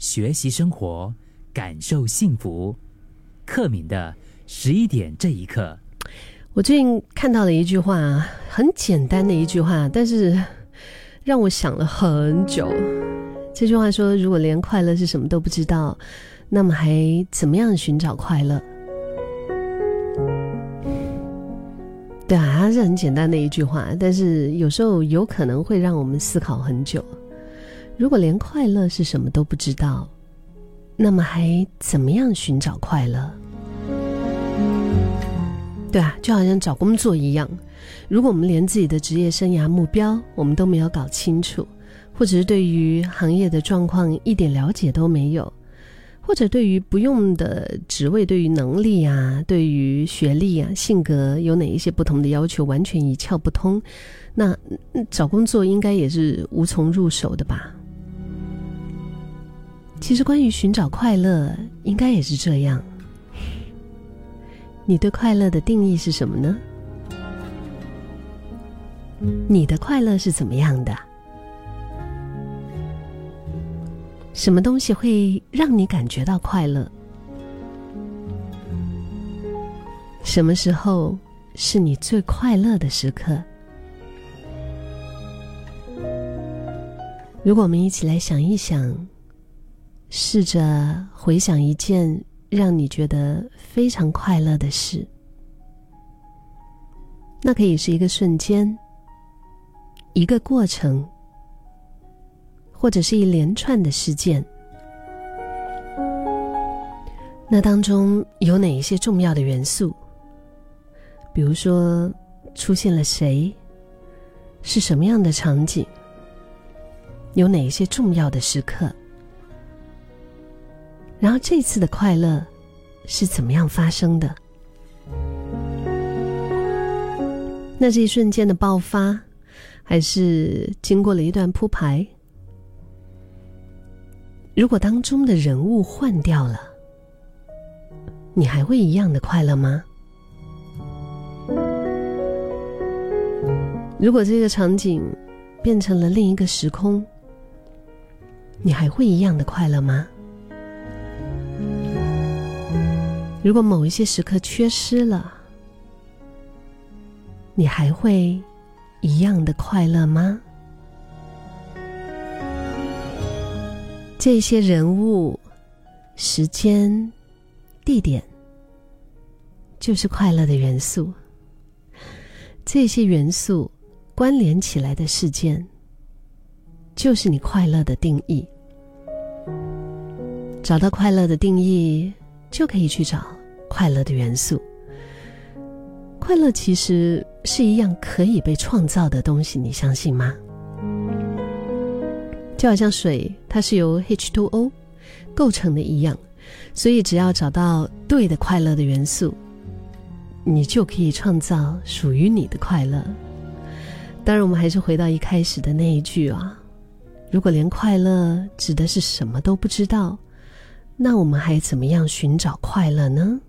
学习生活，感受幸福。克敏的十一点这一刻，我最近看到了一句话，很简单的一句话，但是让我想了很久。这句话说：“如果连快乐是什么都不知道，那么还怎么样寻找快乐？”对啊，它是很简单的一句话，但是有时候有可能会让我们思考很久。如果连快乐是什么都不知道，那么还怎么样寻找快乐？对啊，就好像找工作一样，如果我们连自己的职业生涯目标我们都没有搞清楚，或者是对于行业的状况一点了解都没有。或者对于不用的职位，对于能力啊，对于学历啊，性格有哪一些不同的要求，完全一窍不通，那找工作应该也是无从入手的吧？其实关于寻找快乐，应该也是这样。你对快乐的定义是什么呢？你的快乐是怎么样的？什么东西会让你感觉到快乐？什么时候是你最快乐的时刻？如果我们一起来想一想，试着回想一件让你觉得非常快乐的事，那可以是一个瞬间，一个过程。或者是一连串的事件，那当中有哪一些重要的元素？比如说，出现了谁？是什么样的场景？有哪一些重要的时刻？然后这次的快乐是怎么样发生的？那这一瞬间的爆发，还是经过了一段铺排？如果当中的人物换掉了，你还会一样的快乐吗？如果这个场景变成了另一个时空，你还会一样的快乐吗？如果某一些时刻缺失了，你还会一样的快乐吗？这些人物、时间、地点，就是快乐的元素。这些元素关联起来的事件，就是你快乐的定义。找到快乐的定义，就可以去找快乐的元素。快乐其实是一样可以被创造的东西，你相信吗？就好像水，它是由 H2O 构成的一样，所以只要找到对的快乐的元素，你就可以创造属于你的快乐。当然，我们还是回到一开始的那一句啊：如果连快乐指的是什么都不知道，那我们还怎么样寻找快乐呢？